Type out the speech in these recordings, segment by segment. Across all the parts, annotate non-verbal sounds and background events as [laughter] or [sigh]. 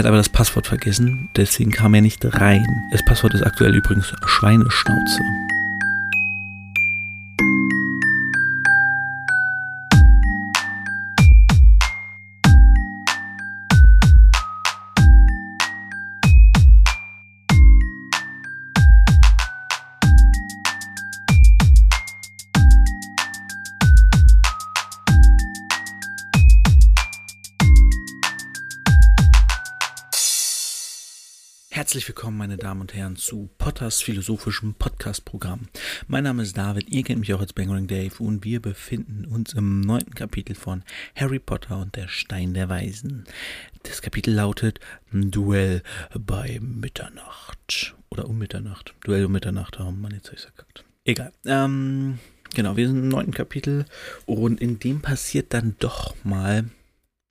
Hat aber das Passwort vergessen, deswegen kam er nicht rein. Das Passwort ist aktuell übrigens Schweineschnauze. Herzlich willkommen, meine Damen und Herren, zu Potters philosophischem Podcast-Programm. Mein Name ist David, ihr kennt mich auch als Bangering Dave und wir befinden uns im neunten Kapitel von Harry Potter und der Stein der Weisen. Das Kapitel lautet Duell bei Mitternacht. Oder um Mitternacht. Duell um Mitternacht, oh Mann, jetzt hab ich's verkackt. Egal. Ähm, genau, wir sind im neunten Kapitel und in dem passiert dann doch mal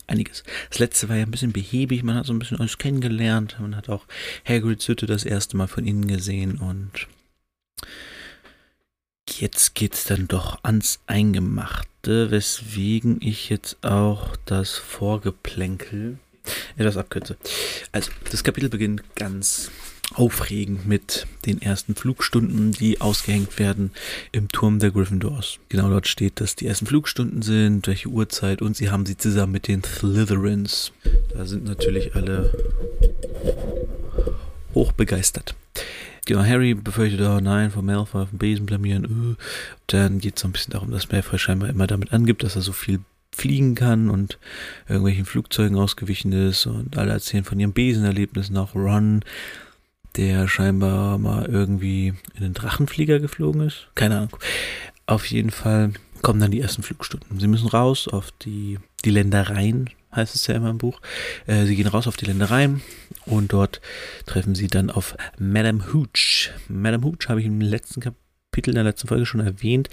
einiges. Das letzte war ja ein bisschen behäbig, man hat so ein bisschen alles kennengelernt, man hat auch Hagrids Hütte das erste Mal von innen gesehen und jetzt geht's dann doch ans Eingemachte, weswegen ich jetzt auch das Vorgeplänkel etwas abkürze. Also, das Kapitel beginnt ganz aufregend mit den ersten Flugstunden, die ausgehängt werden im Turm der Gryffindors. Genau dort steht, dass die ersten Flugstunden sind, welche Uhrzeit und sie haben sie zusammen mit den Slytherins. Da sind natürlich alle hochbegeistert. Genau, Harry befürchtet, oh nein, von Malfoy auf dem Besen blamieren. Uh. Dann geht es so ein bisschen darum, dass Malfoy scheinbar immer damit angibt, dass er so viel fliegen kann und irgendwelchen Flugzeugen ausgewichen ist und alle erzählen von ihren Besenerlebnissen, auch Ron der scheinbar mal irgendwie in den Drachenflieger geflogen ist. Keine Ahnung. Auf jeden Fall kommen dann die ersten Flugstunden. Sie müssen raus auf die, die Ländereien, heißt es ja immer im Buch. Äh, sie gehen raus auf die Ländereien und dort treffen sie dann auf Madame Hooch. Madame Hooch habe ich im letzten Kapitel in der letzten Folge schon erwähnt.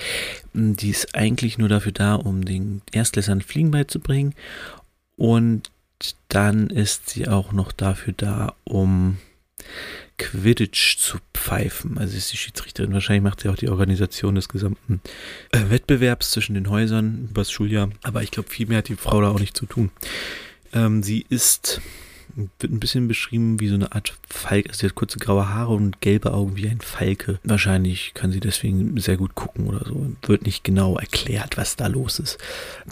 Die ist eigentlich nur dafür da, um den Erstklässern Fliegen beizubringen. Und dann ist sie auch noch dafür da, um Quidditch zu pfeifen. Also ist die Schiedsrichterin. Wahrscheinlich macht sie auch die Organisation des gesamten äh, Wettbewerbs zwischen den Häusern übers Schuljahr. Aber ich glaube, viel mehr hat die Frau da auch nicht zu tun. Ähm, sie ist, wird ein bisschen beschrieben wie so eine Art Falke. Also sie hat kurze graue Haare und gelbe Augen wie ein Falke. Wahrscheinlich kann sie deswegen sehr gut gucken oder so. Wird nicht genau erklärt, was da los ist.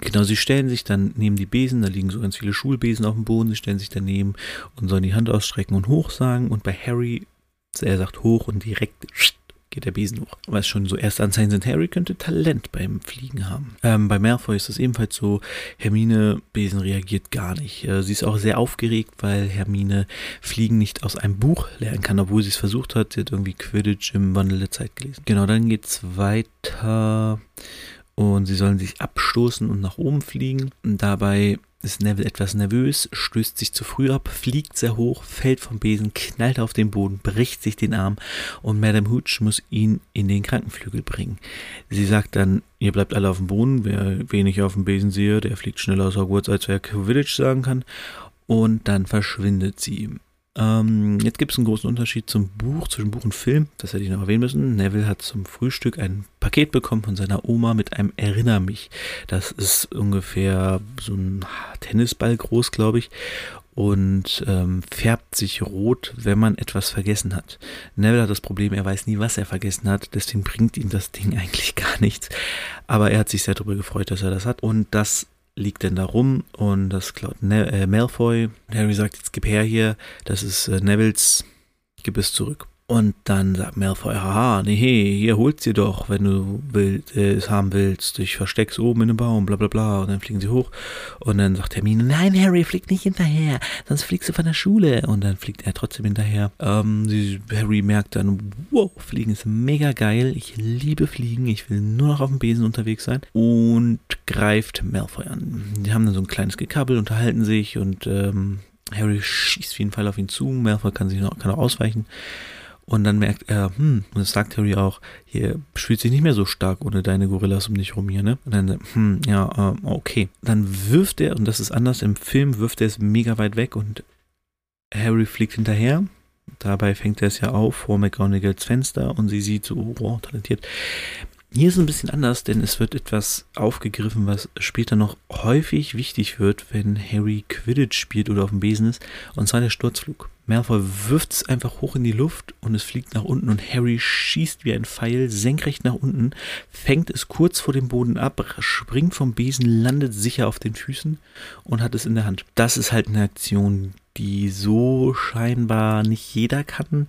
Genau, sie stellen sich dann neben die Besen, da liegen so ganz viele Schulbesen auf dem Boden, sie stellen sich daneben und sollen die Hand ausstrecken und hoch sagen. Und bei Harry, er sagt hoch und direkt geht der Besen hoch. Was schon so erste Anzeichen sind, Harry könnte Talent beim Fliegen haben. Ähm, bei Malfoy ist das ebenfalls so, Hermine Besen reagiert gar nicht. Äh, sie ist auch sehr aufgeregt, weil Hermine Fliegen nicht aus einem Buch lernen kann, obwohl sie es versucht hat. Sie hat irgendwie Quidditch im Wandel der Zeit gelesen. Genau, dann geht es weiter und sie sollen sich abstoßen und nach oben fliegen. Und dabei ist Neville etwas nervös, stößt sich zu früh ab, fliegt sehr hoch, fällt vom Besen, knallt auf den Boden, bricht sich den Arm und Madame Hooch muss ihn in den Krankenflügel bringen. Sie sagt dann, ihr bleibt alle auf dem Boden, wer wenig auf dem Besen sehe, der fliegt schneller aus Hogwarts, als wer Quidditch sagen kann. Und dann verschwindet sie. Ähm, jetzt gibt es einen großen Unterschied zum Buch, zwischen Buch und Film. Das hätte ich noch erwähnen müssen. Neville hat zum Frühstück ein Paket bekommen von seiner Oma mit einem Erinner mich. Das ist ungefähr so ein Tennisball groß, glaube ich. Und ähm, färbt sich rot, wenn man etwas vergessen hat. Neville hat das Problem, er weiß nie, was er vergessen hat. Deswegen bringt ihm das Ding [laughs] eigentlich gar nichts. Aber er hat sich sehr darüber gefreut, dass er das hat. Und das liegt denn da rum und das klaut ne äh, Malfoy. Harry sagt, jetzt gib her hier, das ist äh, Nevils, gib es zurück. Und dann sagt Malfoy, haha, nee, hier holt's dir doch, wenn du willst, äh, es haben willst. Ich versteck's oben in einem Baum, bla bla bla. Und dann fliegen sie hoch. Und dann sagt Hermine, nein, Harry, flieg nicht hinterher, sonst fliegst du von der Schule. Und dann fliegt er trotzdem hinterher. Ähm, sie, Harry merkt dann, wow, Fliegen ist mega geil. Ich liebe Fliegen. Ich will nur noch auf dem Besen unterwegs sein. Und greift Malfoy an. Die haben dann so ein kleines Gekabbel, unterhalten sich und ähm, Harry schießt auf jeden Fall auf ihn zu. Malfoy kann sich noch, kann auch ausweichen. Und dann merkt er, hm, und das sagt Harry auch, hier spielt sich nicht mehr so stark ohne deine Gorillas um dich rum hier, ne? Und dann, hm, ja, äh, okay. Dann wirft er, und das ist anders im Film, wirft er es mega weit weg und Harry fliegt hinterher. Dabei fängt er es ja auf vor McGonagalls Fenster und sie sieht so, oh, wow, talentiert. Hier ist es ein bisschen anders, denn es wird etwas aufgegriffen, was später noch häufig wichtig wird, wenn Harry Quidditch spielt oder auf dem Besen ist, und zwar der Sturzflug. Malfoy wirft es einfach hoch in die Luft und es fliegt nach unten und Harry schießt wie ein Pfeil senkrecht nach unten, fängt es kurz vor dem Boden ab, springt vom Besen, landet sicher auf den Füßen und hat es in der Hand. Das ist halt eine Aktion, die so scheinbar nicht jeder kann,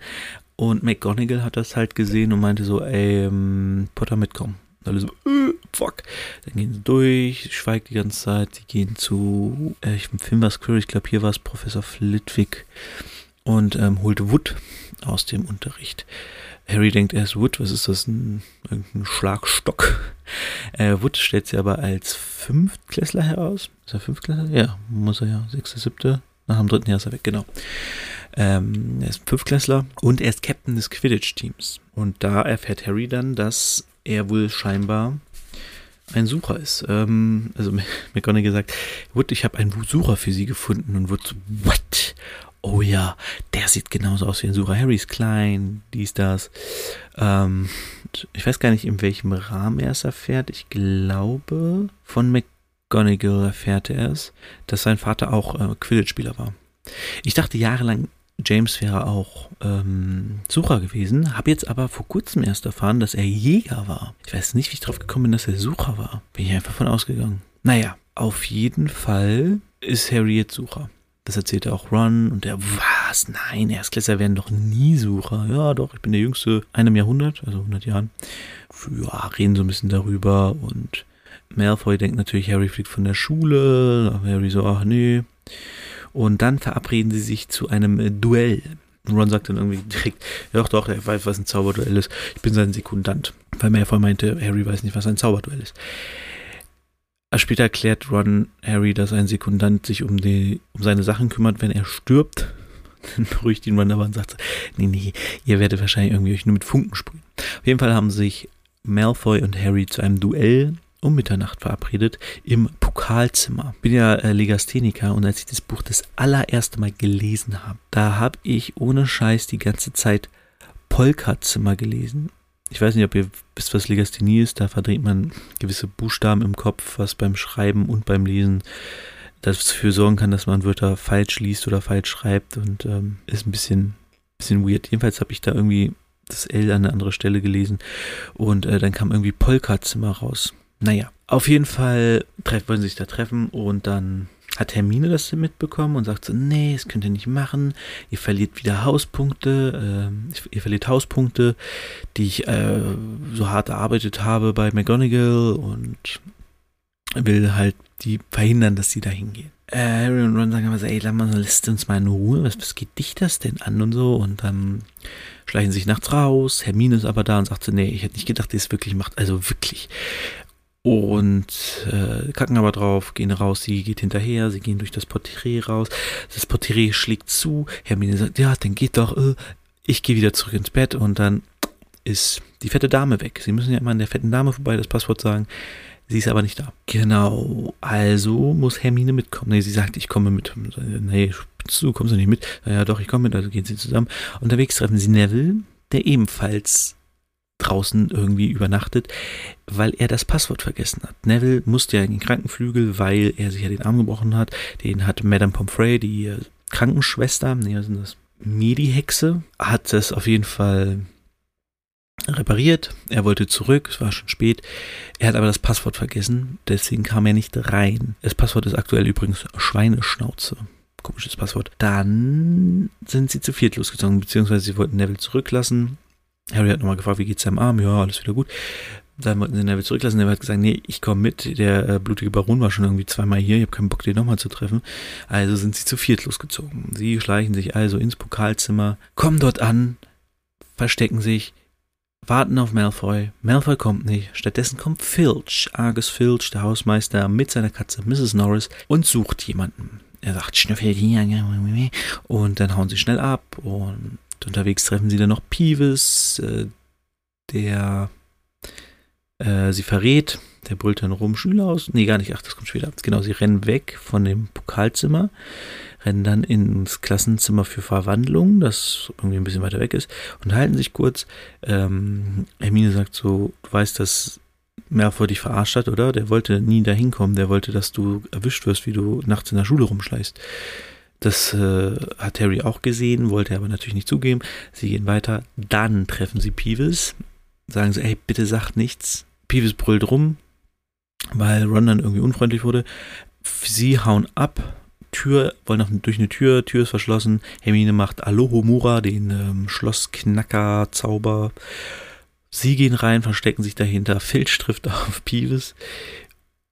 und McGonagall hat das halt gesehen und meinte so, ey, ähm, Potter mitkommen. Und alle so, äh, fuck. Dann gehen sie durch, schweigt die ganze Zeit. Die gehen zu, äh, ich im Film war es ich glaube hier war es Professor Flitwick und ähm, holt Wood aus dem Unterricht. Harry denkt erst, Wood, was ist das, ein, ein Schlagstock? [laughs] Äh, Wood stellt sie aber als Fünftklässler heraus. Ist er Fünftklässler? Ja, muss er ja. Sechste, siebte. Nach dem dritten Jahr ist er weg, genau. Ähm, er ist Fünftklässler und er ist Captain des Quidditch-Teams. Und da erfährt Harry dann, dass er wohl scheinbar ein Sucher ist. Ähm, also [laughs] McGonagall sagt, Wood, ich habe einen Sucher für sie gefunden und Wood so, what? Oh ja, der sieht genauso aus wie ein Sucher. Harry ist klein, dies, das. Ähm, ich weiß gar nicht, in welchem Rahmen er es erfährt. Ich glaube, von McGonagall erfährt er es, dass sein Vater auch äh, Quidditch-Spieler war. Ich dachte jahrelang, James wäre auch ähm, Sucher gewesen, habe jetzt aber vor kurzem erst erfahren, dass er Jäger war. Ich weiß nicht, wie ich drauf gekommen bin, dass er Sucher war. Bin ich einfach von ausgegangen. Naja, auf jeden Fall ist Harry jetzt Sucher. Das erzählt er auch Ron und der, was? Nein, Erstklässler werden doch nie Sucher. Ja, doch, ich bin der Jüngste einem Jahrhundert, also 100 Jahren. Ja, reden so ein bisschen darüber und Malfoy denkt natürlich, Harry fliegt von der Schule. Harry so, ach nee. Und dann verabreden sie sich zu einem äh, Duell. Ron sagt dann irgendwie direkt, ja doch, doch, er weiß, was ein Zauberduell ist. Ich bin sein Sekundant. Weil Malfoy meinte, Harry weiß nicht, was ein Zauberduell ist. Später erklärt Ron Harry, dass ein Sekundant sich um, die, um seine Sachen kümmert, wenn er stirbt. [laughs] Dann beruhigt ihn Ron aber und sagt, nee, nee, ihr werdet wahrscheinlich irgendwie euch nur mit Funken sprühen. Auf jeden Fall haben sich Malfoy und Harry zu einem Duell um Mitternacht verabredet im Pokalzimmer. Bin ja äh, Legastheniker und als ich das Buch das allererste Mal gelesen habe, da habe ich ohne Scheiß die ganze Zeit Polka-Zimmer gelesen. Ich weiß nicht, ob ihr wisst, was Legasthenie ist. Da verdreht man gewisse Buchstaben im Kopf, was beim Schreiben und beim Lesen dafür sorgen kann, dass man Wörter falsch liest oder falsch schreibt und ähm, ist ein bisschen, bisschen weird. Jedenfalls habe ich da irgendwie das L an eine andere Stelle gelesen und äh, dann kam irgendwie Polka-Zimmer raus. Naja, auf jeden Fall wollen sie sich da treffen und dann hat Hermine das mitbekommen und sagt so, nee, das könnt ihr nicht machen, ihr verliert wieder Hauspunkte, äh, ihr verliert Hauspunkte, die ich äh, so hart erarbeitet habe bei McGonagall und will halt die verhindern, dass sie da hingehen. Äh, Harry und Ron sagen aber so, ey, lass uns mal in Ruhe, was, was geht dich das denn an und so? Und dann schleichen sie sich nachts raus, Hermine ist aber da und sagt so, nee, ich hätte nicht gedacht, die es wirklich macht, also wirklich und äh, kacken aber drauf, gehen raus, sie geht hinterher, sie gehen durch das Porträt raus, das Porträt schlägt zu, Hermine sagt, ja, dann geht doch, äh, ich gehe wieder zurück ins Bett und dann ist die fette Dame weg. Sie müssen ja immer an der fetten Dame vorbei das Passwort sagen. Sie ist aber nicht da. Genau, also muss Hermine mitkommen. Nee, sie sagt, ich komme mit. Nee, du kommst du nicht mit? Ja, doch, ich komme mit, also gehen sie zusammen. Unterwegs treffen sie Neville, der ebenfalls draußen irgendwie übernachtet, weil er das Passwort vergessen hat. Neville musste ja in den Krankenflügel, weil er sich ja den Arm gebrochen hat. Den hat Madame Pomfrey, die Krankenschwester, nee, sind das? Medi-Hexe, hat das auf jeden Fall repariert. Er wollte zurück, es war schon spät. Er hat aber das Passwort vergessen, deswegen kam er nicht rein. Das Passwort ist aktuell übrigens Schweineschnauze. Komisches Passwort. Dann sind sie zu viert losgezogen, beziehungsweise sie wollten Neville zurücklassen. Harry hat nochmal gefragt, wie geht's seinem Arm? Ja, alles wieder gut. Dann wollten sie Neville zurücklassen. Neville hat gesagt, nee, ich komme mit. Der äh, blutige Baron war schon irgendwie zweimal hier. Ich habe keinen Bock, den nochmal zu treffen. Also sind sie zu viert losgezogen. Sie schleichen sich also ins Pokalzimmer, kommen dort an, verstecken sich, warten auf Malfoy. Malfoy kommt nicht. Stattdessen kommt Filch, Argus Filch, der Hausmeister, mit seiner Katze Mrs. Norris und sucht jemanden. Er sagt, schnüffel hier. Und dann hauen sie schnell ab und unterwegs treffen sie dann noch Peeves, äh, der äh, sie verrät. Der brüllt dann rum, Schüler aus. Nee, gar nicht. Ach, das kommt später. Genau, sie rennen weg von dem Pokalzimmer, rennen dann ins Klassenzimmer für Verwandlung, das irgendwie ein bisschen weiter weg ist, und halten sich kurz. Ähm, Hermine sagt so, du weißt, dass Malfoy dich verarscht hat, oder? Der wollte nie dahin kommen, der wollte, dass du erwischt wirst, wie du nachts in der Schule rumschleißt. Das äh, hat Harry auch gesehen, wollte er aber natürlich nicht zugeben. Sie gehen weiter, dann treffen sie Peeves, sagen sie, ey, bitte sag nichts. Peeves brüllt rum, weil Ron dann irgendwie unfreundlich wurde. Sie hauen ab, Tür, wollen nach, durch eine Tür, Tür ist verschlossen. Hermine macht Alohomura, den ähm, Schlossknacker-Zauber. Sie gehen rein, verstecken sich dahinter. Filch trifft [laughs] auf Peeves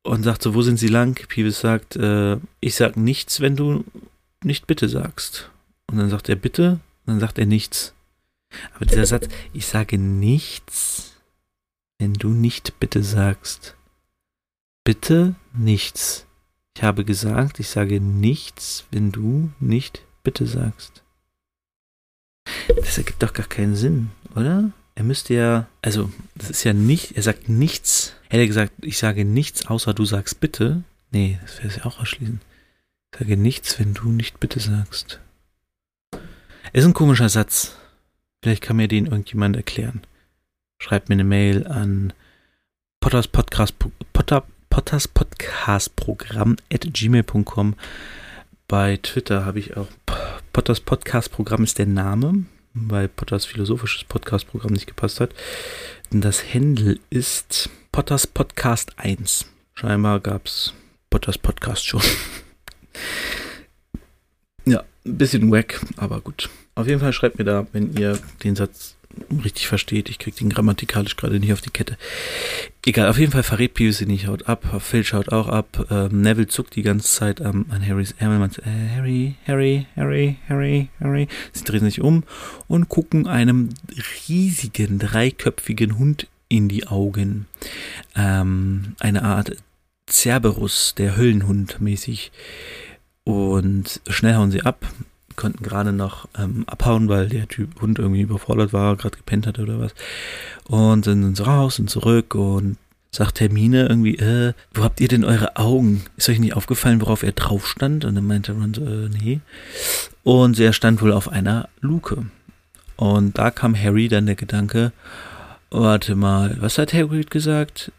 und sagt so, wo sind sie lang? Peeves sagt, äh, ich sag nichts, wenn du nicht bitte sagst. Und dann sagt er bitte, und dann sagt er nichts. Aber dieser Satz, ich sage nichts, wenn du nicht bitte sagst. Bitte nichts. Ich habe gesagt, ich sage nichts, wenn du nicht bitte sagst. Das ergibt doch gar keinen Sinn, oder? Er müsste ja, also, das ist ja nicht, er sagt nichts. Hätte er gesagt, ich sage nichts, außer du sagst bitte. Nee, das wäre es ja auch erschließen. Sage nichts, wenn du nicht bitte sagst. Ist ein komischer Satz. Vielleicht kann mir den irgendjemand erklären. Schreibt mir eine Mail an Potters Potter, at gmail.com. Bei Twitter habe ich auch Potters Podcast Programm ist der Name, weil Potters philosophisches Podcast Programm nicht gepasst hat. Das Handle ist Potters Podcast 1. Scheinbar gab es Potters Podcast schon. [laughs] ja, ein bisschen wack, aber gut. Auf jeden Fall schreibt mir da, wenn ihr den Satz richtig versteht. Ich kriege den grammatikalisch gerade nicht auf die Kette. Egal, auf jeden Fall verrät Pius sie nicht, haut ab. Phil schaut auch ab. Ähm, Neville zuckt die ganze Zeit ähm, an Harrys Ärmel. Man sagt, äh, Harry, Harry, Harry, Harry, Harry. Sie drehen sich um und gucken einem riesigen, dreiköpfigen Hund in die Augen. Ähm, eine Art Cerberus, der Höllenhund mäßig. Und schnell hauen sie ab konnten gerade noch ähm, abhauen, weil der Typ Hund irgendwie überfordert war, gerade gepennt hatte oder was. Und sind dann raus und zurück und sagt Hermine irgendwie, äh, wo habt ihr denn eure Augen? Ist euch nicht aufgefallen, worauf er drauf stand? Und dann meinte man so, äh, nee. Und er stand wohl auf einer Luke. Und da kam Harry dann der Gedanke, warte mal, was hat Hagrid gesagt?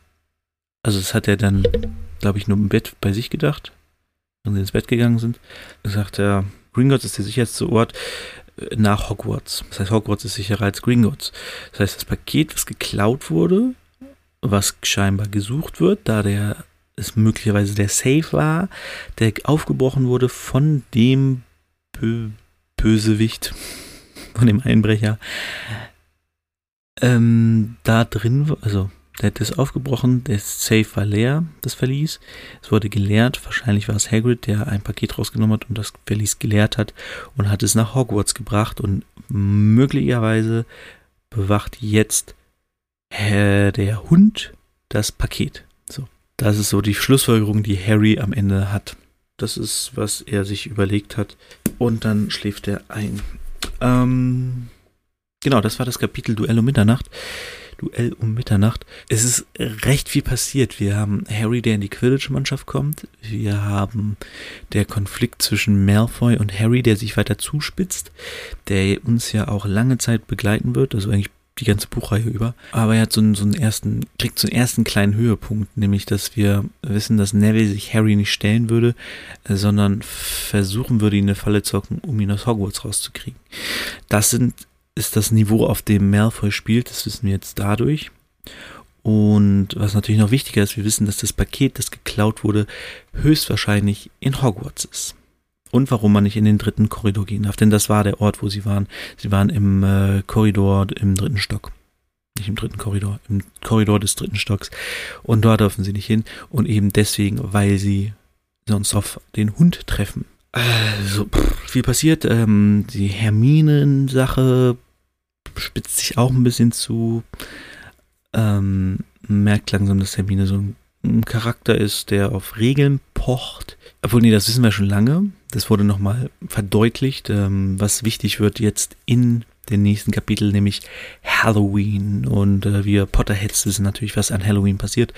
Also das hat er dann, glaube ich, nur im Bett bei sich gedacht, wenn sie ins Bett gegangen sind. Da sagt er, Gringotts ist der sicherste Ort äh, nach Hogwarts. Das heißt, Hogwarts ist sicherer als Gringotts. Das heißt, das Paket, was geklaut wurde, was scheinbar gesucht wird, da der es möglicherweise der Safe war, der aufgebrochen wurde von dem Bö Bösewicht, [laughs] von dem Einbrecher, ähm, da drin, also der hat das aufgebrochen, der Safe war leer, das Verlies. Es wurde geleert, wahrscheinlich war es Hagrid, der ein Paket rausgenommen hat und das Verlies geleert hat und hat es nach Hogwarts gebracht und möglicherweise bewacht jetzt äh, der Hund das Paket. So, das ist so die Schlussfolgerung, die Harry am Ende hat. Das ist, was er sich überlegt hat. Und dann schläft er ein. Ähm, genau, das war das Kapitel Duell um Mitternacht. Duell um Mitternacht. Es ist recht viel passiert. Wir haben Harry, der in die Quidditch-Mannschaft kommt. Wir haben der Konflikt zwischen Malfoy und Harry, der sich weiter zuspitzt, der uns ja auch lange Zeit begleiten wird, also eigentlich die ganze Buchreihe über. Aber er hat so einen, so einen ersten, kriegt so einen ersten kleinen Höhepunkt, nämlich, dass wir wissen, dass Neville sich Harry nicht stellen würde, sondern versuchen würde, ihn eine Falle zu hocken, um ihn aus Hogwarts rauszukriegen. Das sind ist das Niveau, auf dem Malfoy spielt, das wissen wir jetzt dadurch. Und was natürlich noch wichtiger ist, wir wissen, dass das Paket, das geklaut wurde, höchstwahrscheinlich in Hogwarts ist. Und warum man nicht in den dritten Korridor gehen darf, denn das war der Ort, wo sie waren. Sie waren im äh, Korridor im dritten Stock. Nicht im dritten Korridor, im Korridor des dritten Stocks. Und dort dürfen sie nicht hin. Und eben deswegen, weil sie sonst auf den Hund treffen. Also, pff, viel passiert. Ähm, die Herminen-Sache spitzt sich auch ein bisschen zu. Ähm, merkt langsam, dass Hermine so ein, Charakter ist, der auf Regeln pocht. Obwohl, nee, das wissen wir schon lange. Das wurde nochmal verdeutlicht, ähm, was wichtig wird jetzt in den nächsten Kapitel, nämlich Halloween. Und äh, wir Potterheads wissen natürlich, was an Halloween passiert.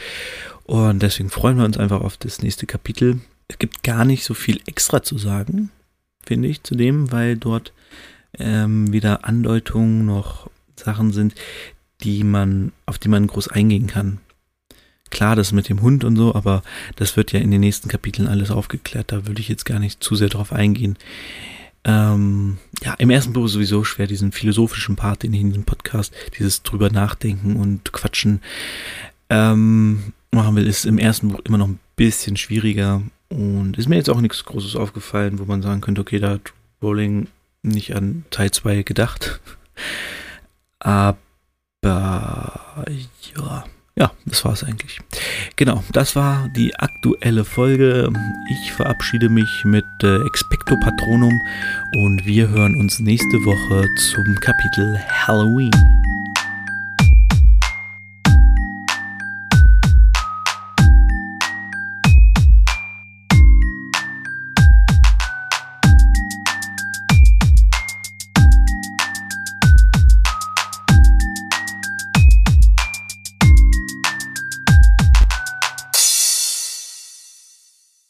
Und deswegen freuen wir uns einfach auf das nächste Kapitel. Es gibt gar nicht so viel extra zu sagen. finde ich, zudem, weil dort ähm, wieder Andeutungen noch Sachen sind, die man, auf die man groß eingehen kann. Klar, das mit dem Hund und so, aber das wird ja in den nächsten Kapiteln alles aufgeklärt. Da würde ich jetzt gar nicht zu sehr drauf eingehen. Ähm, ja, im ersten Buch ist sowieso schwer, diesen philosophischen Part, den ich in diesem Podcast, dieses drüber nachdenken und quatschen ähm, machen will, ist im ersten Buch immer noch ein bisschen schwieriger. Und ist mir jetzt auch nichts Großes aufgefallen, wo man sagen könnte, okay, da hat Rowling nicht an Teil 2 gedacht. Aber ja, ja, das war es eigentlich. Genau, das war die aktuelle Folge. Ich verabschiede mich mit äh, Expecto Patronum und wir hören uns nächste Woche zum Kapitel Halloween.